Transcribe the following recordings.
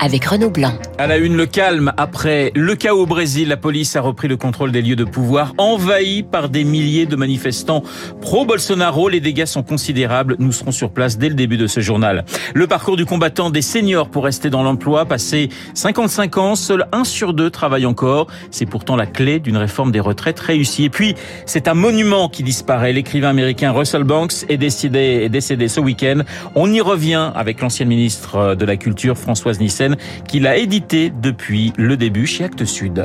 avec Renaud Blanc. À la une, le calme. Après le chaos au Brésil, la police a repris le contrôle des lieux de pouvoir, envahis par des milliers de manifestants pro-Bolsonaro. Les dégâts sont considérables. Nous serons sur place dès le début de ce journal. Le parcours du combattant des seniors pour rester dans l'emploi, passé 55 ans, seul un sur deux travaille encore. C'est pourtant la clé d'une réforme des retraites réussie. Et puis, c'est un monument qui disparaît. L'écrivain américain Russell Banks est décédé, ce week-end. On y revient avec l'ancienne ministre de la Culture, Françoise Nissen qu'il a édité depuis le début chez Actes Sud.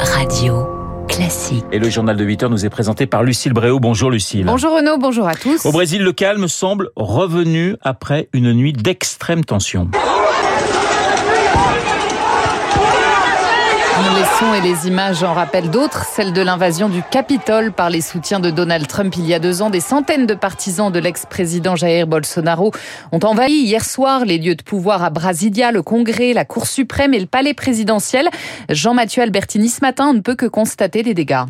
Radio classique. Et le journal de 8 heures nous est présenté par Lucille Bréau. Bonjour Lucille. Bonjour Renaud, bonjour à tous. Au Brésil, le calme semble revenu après une nuit d'extrême tension. Les sons et les images en rappellent d'autres, celle de l'invasion du Capitole par les soutiens de Donald Trump il y a deux ans. Des centaines de partisans de l'ex-président Jair Bolsonaro ont envahi hier soir les lieux de pouvoir à Brasilia, le Congrès, la Cour suprême et le palais présidentiel. Jean-Mathieu Albertini ce matin ne peut que constater les dégâts.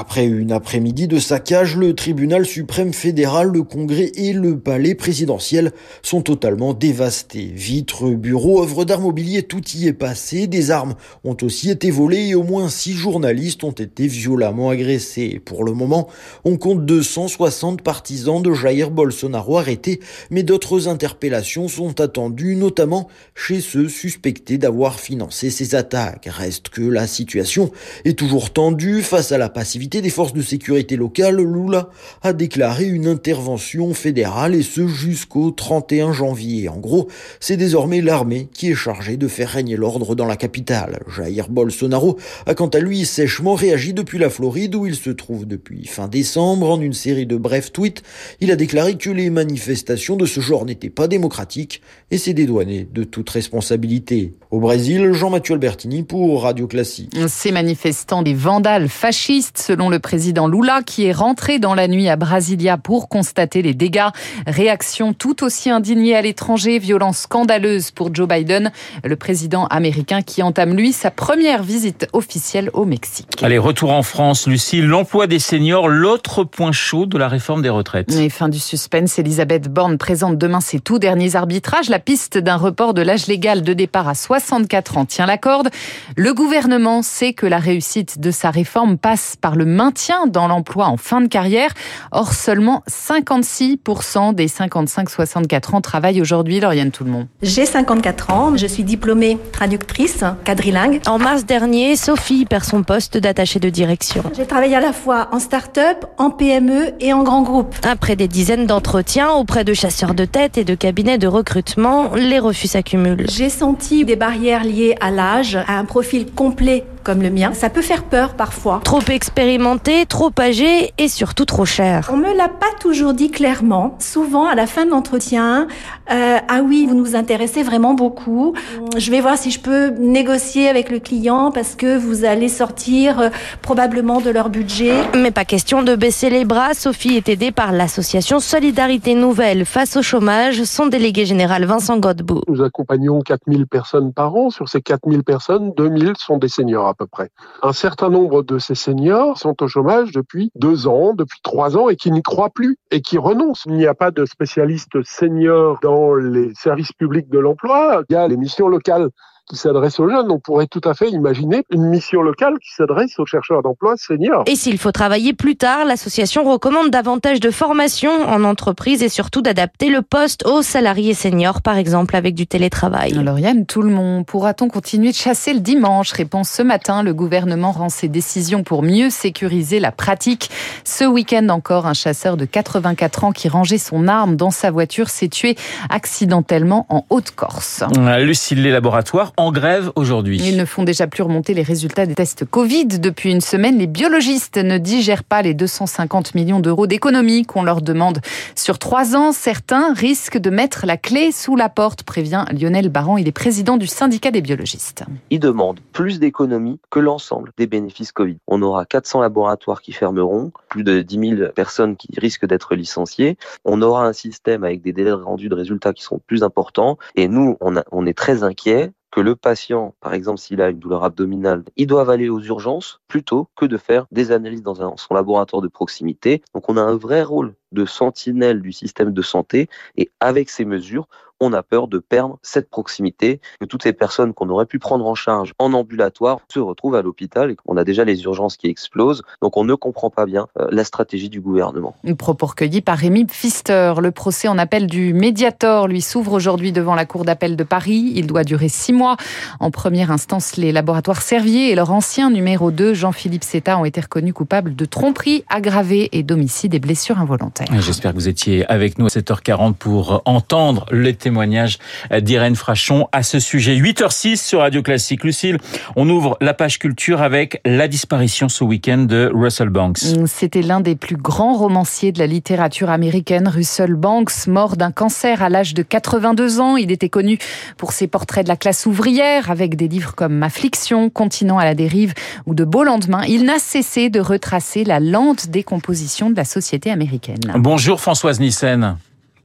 Après une après-midi de saccage, le tribunal suprême fédéral, le congrès et le palais présidentiel sont totalement dévastés. Vitres, bureaux, œuvres d'art mobilier, tout y est passé. Des armes ont aussi été volées et au moins six journalistes ont été violemment agressés. Pour le moment, on compte 260 partisans de Jair Bolsonaro arrêtés, mais d'autres interpellations sont attendues, notamment chez ceux suspectés d'avoir financé ces attaques. Reste que la situation est toujours tendue face à la passivité des forces de sécurité locales, Lula a déclaré une intervention fédérale et ce jusqu'au 31 janvier. En gros, c'est désormais l'armée qui est chargée de faire régner l'ordre dans la capitale. Jair Bolsonaro a quant à lui sèchement réagi depuis la Floride où il se trouve depuis fin décembre. En une série de brefs tweets, il a déclaré que les manifestations de ce genre n'étaient pas démocratiques et s'est dédouané de toute responsabilité. Au Brésil, Jean-Mathieu Albertini pour Radio Classique. Ces manifestants, des vandales fascistes, selon le président Lula, qui est rentré dans la nuit à Brasilia pour constater les dégâts. Réaction tout aussi indignée à l'étranger, violence scandaleuse pour Joe Biden, le président américain qui entame lui sa première visite officielle au Mexique. Allez, retour en France, Lucie. L'emploi des seniors, l'autre point chaud de la réforme des retraites. Et fin du suspense, Elisabeth Borne présente demain ses tout derniers arbitrages. La piste d'un report de l'âge légal de départ à 64 ans tient la corde. Le gouvernement sait que la réussite de sa réforme passe par le maintien dans l'emploi en fin de carrière. Or, seulement 56% des 55-64 ans travaillent aujourd'hui, Lauriane Tout le monde. J'ai 54 ans, je suis diplômée traductrice, quadrilingue. En mars dernier, Sophie perd son poste d'attachée de direction. J'ai travaillé à la fois en start-up, en PME et en grand groupe. Après des dizaines d'entretiens auprès de chasseurs de tête et de cabinets de recrutement, les refus s'accumulent. J'ai senti des barrières liées à l'âge, à un profil complet comme le mien. Ça peut faire peur parfois. Trop expérimenté, trop âgé et surtout trop cher. On me l'a pas toujours dit clairement. Souvent, à la fin de l'entretien, euh, ah oui, vous nous intéressez vraiment beaucoup. Je vais voir si je peux négocier avec le client parce que vous allez sortir euh, probablement de leur budget. Mais pas question de baisser les bras. Sophie est aidée par l'association Solidarité Nouvelle face au chômage. Son délégué général Vincent Godbout. Nous accompagnons 4000 personnes par an. Sur ces 4000 personnes, 2000 sont des seniors à peu près. Un certain nombre de ces seniors sont au chômage depuis deux ans, depuis trois ans et qui n'y croient plus et qui renoncent. Il n'y a pas de spécialistes seniors dans les services publics de l'emploi. Il y a les missions locales qui s'adresse aux jeunes. On pourrait tout à fait imaginer une mission locale qui s'adresse aux chercheurs d'emploi seniors. Et s'il faut travailler plus tard, l'association recommande davantage de formation en entreprise et surtout d'adapter le poste aux salariés seniors, par exemple avec du télétravail. Lauriane, tout le monde, pourra-t-on continuer de chasser le dimanche Réponse ce matin, le gouvernement rend ses décisions pour mieux sécuriser la pratique. Ce week-end encore, un chasseur de 84 ans qui rangeait son arme dans sa voiture s'est tué accidentellement en Haute-Corse. Lucille, les laboratoires en grève aujourd'hui. Ils ne font déjà plus remonter les résultats des tests Covid. Depuis une semaine, les biologistes ne digèrent pas les 250 millions d'euros d'économies qu'on leur demande sur trois ans. Certains risquent de mettre la clé sous la porte, prévient Lionel Baran. Il est président du syndicat des biologistes. Ils demandent plus d'économies que l'ensemble des bénéfices Covid. On aura 400 laboratoires qui fermeront, plus de 10 000 personnes qui risquent d'être licenciées. On aura un système avec des délais de rendu de résultats qui sont plus importants. Et nous, on, a, on est très inquiets que le patient, par exemple s'il a une douleur abdominale, il doit aller aux urgences plutôt que de faire des analyses dans son laboratoire de proximité. Donc on a un vrai rôle de sentinelle du système de santé et avec ces mesures, on a peur de perdre cette proximité, que toutes ces personnes qu'on aurait pu prendre en charge en ambulatoire se retrouvent à l'hôpital et qu'on a déjà les urgences qui explosent. Donc on ne comprend pas bien euh, la stratégie du gouvernement. Une propos recueilli par Rémi Pfister. Le procès en appel du Mediator lui s'ouvre aujourd'hui devant la Cour d'appel de Paris. Il doit durer six mois. En première instance, les laboratoires Servier et leur ancien numéro 2, Jean-Philippe Seta, ont été reconnus coupables de tromperie aggravée et d'homicide et blessures involontaires. J'espère que vous étiez avec nous à 7h40 pour entendre les témoignage d'Irène Frachon à ce sujet. 8h06 sur Radio Classique. Lucille, on ouvre la page culture avec la disparition ce week-end de Russell Banks. C'était l'un des plus grands romanciers de la littérature américaine, Russell Banks, mort d'un cancer à l'âge de 82 ans. Il était connu pour ses portraits de la classe ouvrière avec des livres comme Affliction, Continent à la dérive ou De beaux lendemains. Il n'a cessé de retracer la lente décomposition de la société américaine. Bonjour Françoise Nissen.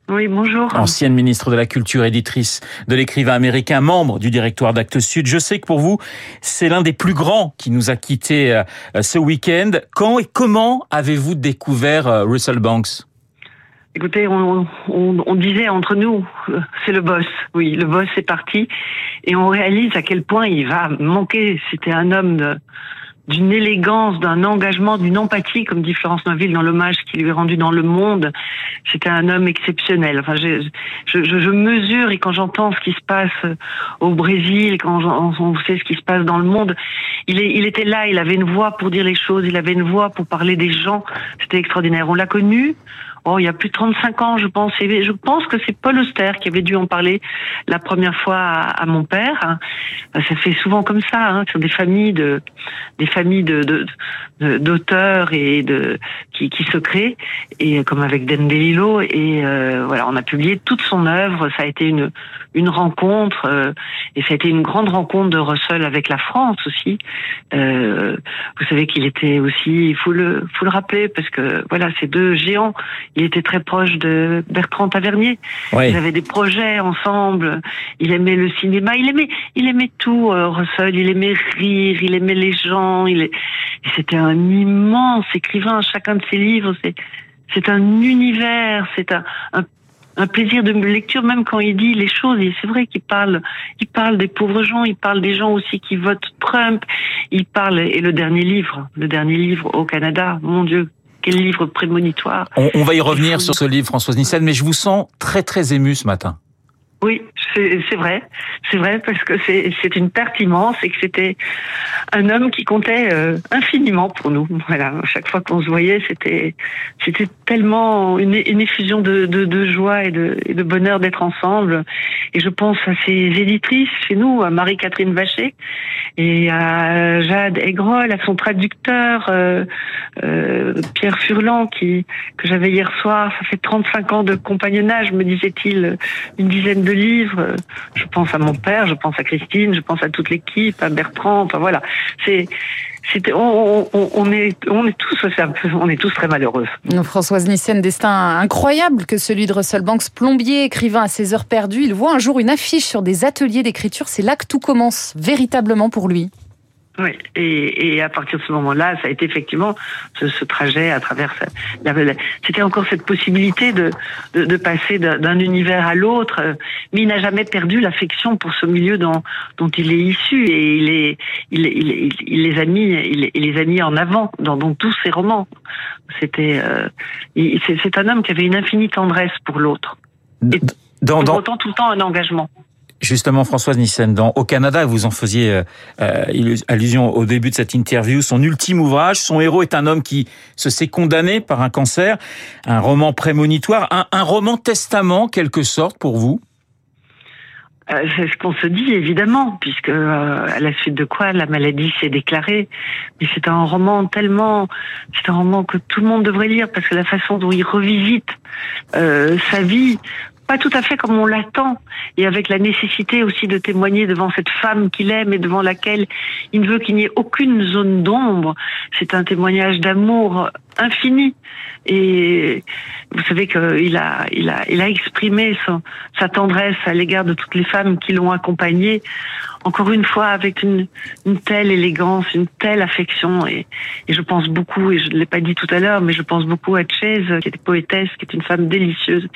Oui, bonjour. Ancienne ministre de la Culture, éditrice de l'écrivain américain, membre du directoire d'Actes Sud. Je sais que pour vous, c'est l'un des plus grands qui nous a quittés euh, ce week-end. Quand et comment avez-vous découvert euh, Russell Banks? Écoutez, on, on, on, disait entre nous, euh, c'est le boss. Oui, le boss est parti. Et on réalise à quel point il va manquer. C'était un homme de d'une élégance, d'un engagement, d'une empathie, comme dit Florence Noville dans l'hommage qu'il lui est rendu dans Le Monde. C'était un homme exceptionnel. Enfin, je, je, je mesure et quand j'entends ce qui se passe au Brésil, quand on sait ce qui se passe dans le monde, il, est, il était là, il avait une voix pour dire les choses, il avait une voix pour parler des gens. C'était extraordinaire. On l'a connu oh, il y a plus de 35 ans, je pense. Et je pense que c'est Paul Auster qui avait dû en parler la première fois à, mon père. Ça fait souvent comme ça, hein, sur des familles de, des familles de, d'auteurs et de qui, qui se créent, et comme avec Den DeLillo. Et euh, voilà, on a publié toute son œuvre. Ça a été une une rencontre, euh, et ça a été une grande rencontre de Russell avec la France aussi. Euh, vous savez qu'il était aussi, il faut le faut le rappeler parce que voilà, ces deux géants il était très proche de Bertrand Tavernier. Ils avaient des projets ensemble. Il aimait le cinéma. Il aimait, il aimait tout, euh, Russell. Il aimait rire. Il aimait les gens. Il C'était un immense écrivain. Chacun de ses livres, c'est, c'est un univers. C'est un, un plaisir de lecture, même quand il dit les choses. Et c'est vrai qu'il parle, il parle des pauvres gens, il parle des gens aussi qui votent Trump. Il parle, et le dernier livre, le dernier livre au Canada, mon Dieu, quel livre prémonitoire. On, va y revenir sur ce livre, Françoise Nissen, mais je vous sens très très ému ce matin. Oui, c'est vrai, c'est vrai parce que c'est une perte immense et que c'était un homme qui comptait euh, infiniment pour nous. Voilà, chaque fois qu'on se voyait, c'était tellement une, effusion de, joie et de, et de bonheur d'être ensemble. Et je pense à ses éditrices chez nous, à Marie-Catherine Vacher et à Jade Aigrol, à son traducteur euh, euh, Pierre Furlan qui que j'avais hier soir. Ça fait 35 ans de compagnonnage, me disait-il, une dizaine de livres. Je pense à mon père, je pense à Christine, je pense à toute l'équipe, à Bertrand. Enfin voilà, c'est on, on, est, on est tous, on est tous très malheureux. Françoise Nissen, destin incroyable que celui de Russell Banks, plombier, écrivain à ses heures perdues. Il voit un jour une affiche sur des ateliers d'écriture. C'est là que tout commence véritablement pour lui. Oui, et, et, à partir de ce moment-là, ça a été effectivement ce, ce trajet à travers. C'était encore cette possibilité de, de, de passer d'un univers à l'autre, mais il n'a jamais perdu l'affection pour ce milieu dont, dont il est issu et il, est, il, il, il les a mis, il, les a mis en avant dans, dans tous ses romans. C'était, euh, c'est un homme qui avait une infinie tendresse pour l'autre. Dans, dans... autant tout le temps un engagement. Justement, Françoise Nissen, au Canada, vous en faisiez euh, euh, allusion au début de cette interview, son ultime ouvrage, son héros est un homme qui se s'est condamné par un cancer, un roman prémonitoire, un, roman testament, quelque sorte, pour vous? Euh, c'est ce qu'on se dit évidemment, puisque à la suite de quoi la maladie s'est déclarée. Mais c'est un roman tellement, c'est un roman que tout le monde devrait lire parce que la façon dont il revisite sa vie, tout à fait comme on l'attend, et avec la nécessité aussi de témoigner devant cette femme qu'il aime et devant laquelle il ne veut qu'il n'y ait aucune zone d'ombre. C'est un témoignage d'amour infini. Et vous savez qu'il a, il a, il a exprimé sa tendresse à l'égard de toutes les femmes qui l'ont accompagné encore une fois avec une, une telle élégance, une telle affection. Et, et je pense beaucoup, et je ne l'ai pas dit tout à l'heure, mais je pense beaucoup à Chase, qui était poétesse, qui est une femme délicieuse,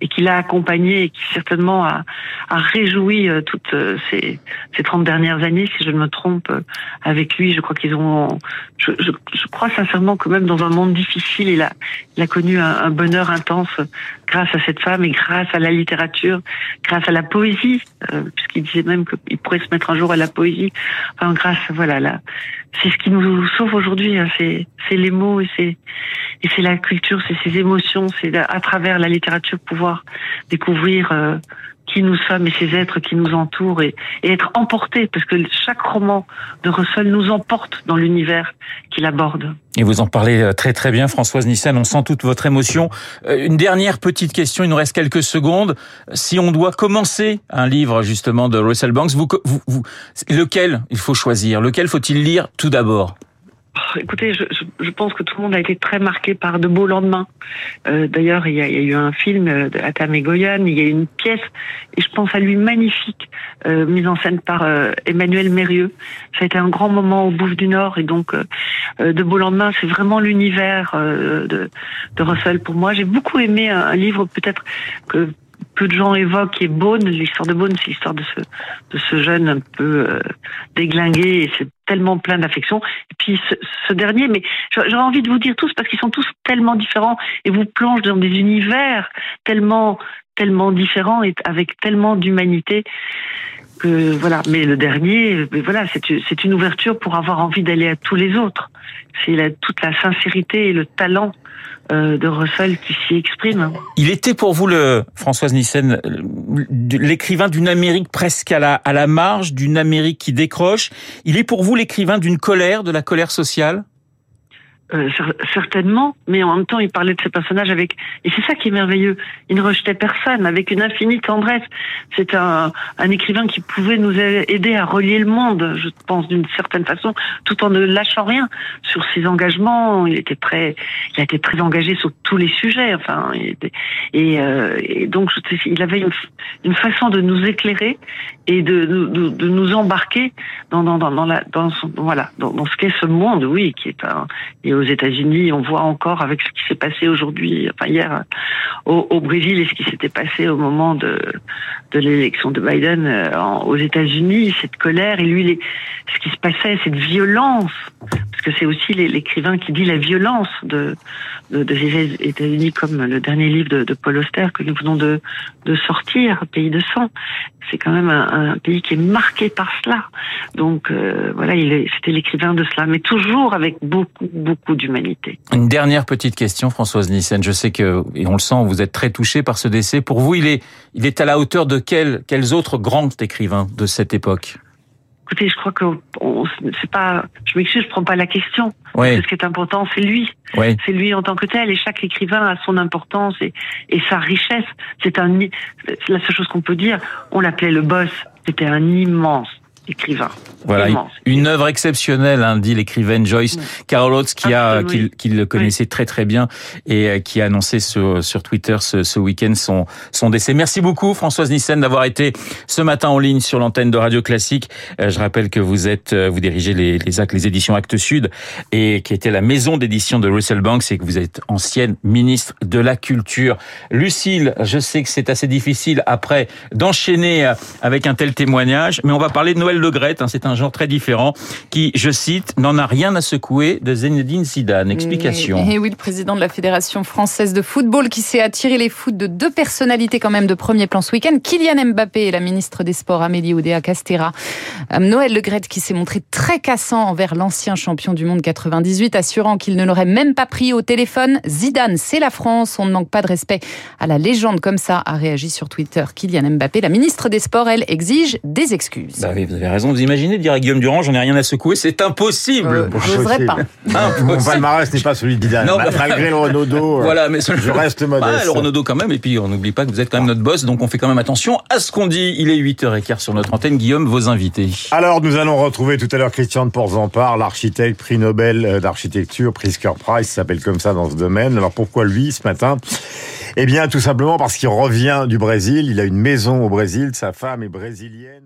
et qui l'a accompagnée et qui certainement a, a réjoui euh, toutes euh, ces, ces 30 dernières années, si je ne me trompe, euh, avec lui. Je crois qu'ils ont... Je, je, je, crois sincèrement que même dans un monde difficile, il a, il a connu un, un bonheur intense grâce à cette femme et grâce à la littérature, grâce à la poésie, euh, puisqu'il disait même qu'il pourrait se mettre un jour à la poésie. Enfin, grâce, voilà, là, c'est ce qui nous sauve aujourd'hui. Hein, c'est, les mots et c'est et c'est la culture, c'est ces émotions, c'est à travers la littérature pouvoir découvrir. Euh, qui nous sommes et ces êtres qui nous entourent et, être emportés, parce que chaque roman de Russell nous emporte dans l'univers qu'il aborde. Et vous en parlez euh, très très bien, Françoise Nissen, on sent toute votre émotion. Euh, une dernière petite question, il nous reste quelques secondes. Si on doit commencer un livre justement de Russell Banks, lequel il faut choisir? Lequel faut-il lire tout d'abord? Écoutez, je, je, pense que tout le monde a été très marqué par De beaux lendemains. Euh, D'ailleurs, il, il, y a eu un film euh, de Atam et Goyan, il y a eu une pièce, et je pense à lui magnifique, euh, mise en scène par euh, Emmanuel Mérieux. Ça a été un grand moment au Bouffe du Nord, et donc euh, De beaux lendemains, c'est vraiment l'univers de, de Russell pour moi. J'ai beaucoup aimé un livre peut-être que peu de gens évoquent, qui est. L'histoire de Beaune, c'est l'histoire de ce, de ce jeune un peu euh, déglingué et c'est tellement plein d'affection. Et puis ce, ce dernier, mais j'aurais envie de vous dire tous parce qu'ils sont tous tellement différents et vous plongent dans des univers tellement, tellement différents et avec tellement d'humanité que voilà. Mais le dernier, voilà, c'est une ouverture pour avoir envie d'aller à tous les autres. C'est toute la sincérité et le talent euh, de Russell qui s'y exprime. Il était pour vous, le Françoise Nissen, l'écrivain d'une Amérique presque à la, à la marge, d'une Amérique qui décroche. Il est pour vous l'écrivain d'une colère, de la colère sociale? Euh, certainement, mais en même temps, il parlait de ses personnages avec, et c'est ça qui est merveilleux. Il ne rejetait personne, avec une infinie tendresse. C'est un, un écrivain qui pouvait nous aider à relier le monde, je pense, d'une certaine façon, tout en ne lâchant rien sur ses engagements. Il était très, il a été très engagé sur tous les sujets. Enfin, il était, et, euh, et, donc, il avait une, une, façon de nous éclairer et de, de, de nous embarquer dans, dans, dans, dans la, dans son, voilà, dans, dans ce qu'est ce monde, oui, qui est un, et aux États-Unis, on voit encore avec ce qui s'est passé aujourd'hui, enfin hier, au, au, Brésil et ce qui s'était passé au moment de, de l'élection de Biden euh, aux États-Unis, cette colère et lui, les, ce qui se passait, cette violence, que c'est aussi l'écrivain qui dit la violence de, de, États-Unis, comme le dernier livre de, Paul Auster que nous venons de, sortir, Pays de sang. C'est quand même un, pays qui est marqué par cela. Donc euh, voilà, il c'était l'écrivain de cela, mais toujours avec beaucoup, beaucoup d'humanité. Une dernière petite question, Françoise Nissen. Je sais que, et on le sent, vous êtes très touchée par ce décès. Pour vous, il est, il est à la hauteur de quels autres grands écrivains de cette époque? Écoutez, je crois que c'est pas. Je m'excuse, je prends pas la question. Oui. Ce qui est important, c'est lui. Oui. C'est lui en tant que tel. Et chaque écrivain a son importance et, et sa richesse. C'est un. La seule chose qu'on peut dire, on l'appelait le boss. C'était un immense écrivain. Voilà, immense. une œuvre exceptionnelle, hein, dit l'écrivaine Joyce oui. Carol Oates, qui a, qui, qui, le connaissait oui. très très bien et qui a annoncé sur, sur Twitter ce, ce week-end son, son décès. Merci beaucoup Françoise Nissen d'avoir été ce matin en ligne sur l'antenne de Radio Classique. Euh, je rappelle que vous êtes, vous dirigez les, les, les éditions Actes Sud et qui était la maison d'édition de Russell Banks et que vous êtes ancienne ministre de la Culture. Lucille, je sais que c'est assez difficile après d'enchaîner avec un tel témoignage, mais on va parler de Noël Le Gret, hein, c'est un genre très différent, qui, je cite, n'en a rien à secouer de Zinedine Zidane. Explication. Et, et oui, le président de la Fédération française de football qui s'est attiré les foot de deux personnalités quand même de premier plan ce week-end, Kylian Mbappé et la ministre des Sports Amélie Oudéa-Castera. Noël Le Gret qui s'est montré très cassant envers l'ancien champion du monde 98, assurant qu'il ne l'aurait même pas pris au téléphone. Zidane, c'est la France, on ne manque pas de respect à la légende comme ça, a réagi sur Twitter Kylian Mbappé. La ministre des Sports, elle, exige des excuses. Bah oui, vous avez avez raison. Vous imaginez de dire à Guillaume Durand, j'en ai rien à secouer, c'est impossible. Euh, J'oserais pas. Mon palmarès n'est pas celui d'Idal. Non, bah- Malgré le Renaudot, euh, Voilà, mais je reste modeste. Ah, le Renaudot quand même. Et puis, on n'oublie pas que vous êtes quand même notre boss, donc on fait quand même attention à ce qu'on dit. Il est 8h15 sur notre antenne. Guillaume, vos invités. Alors, nous allons retrouver tout à l'heure Christian de Porzampar, l'architecte, prix Nobel euh, d'architecture, Pritzker Prize, s'appelle comme ça dans ce domaine. Alors, pourquoi lui, ce matin? Eh bien, tout simplement parce qu'il revient du Brésil. Il a une maison au Brésil. Sa femme est brésilienne.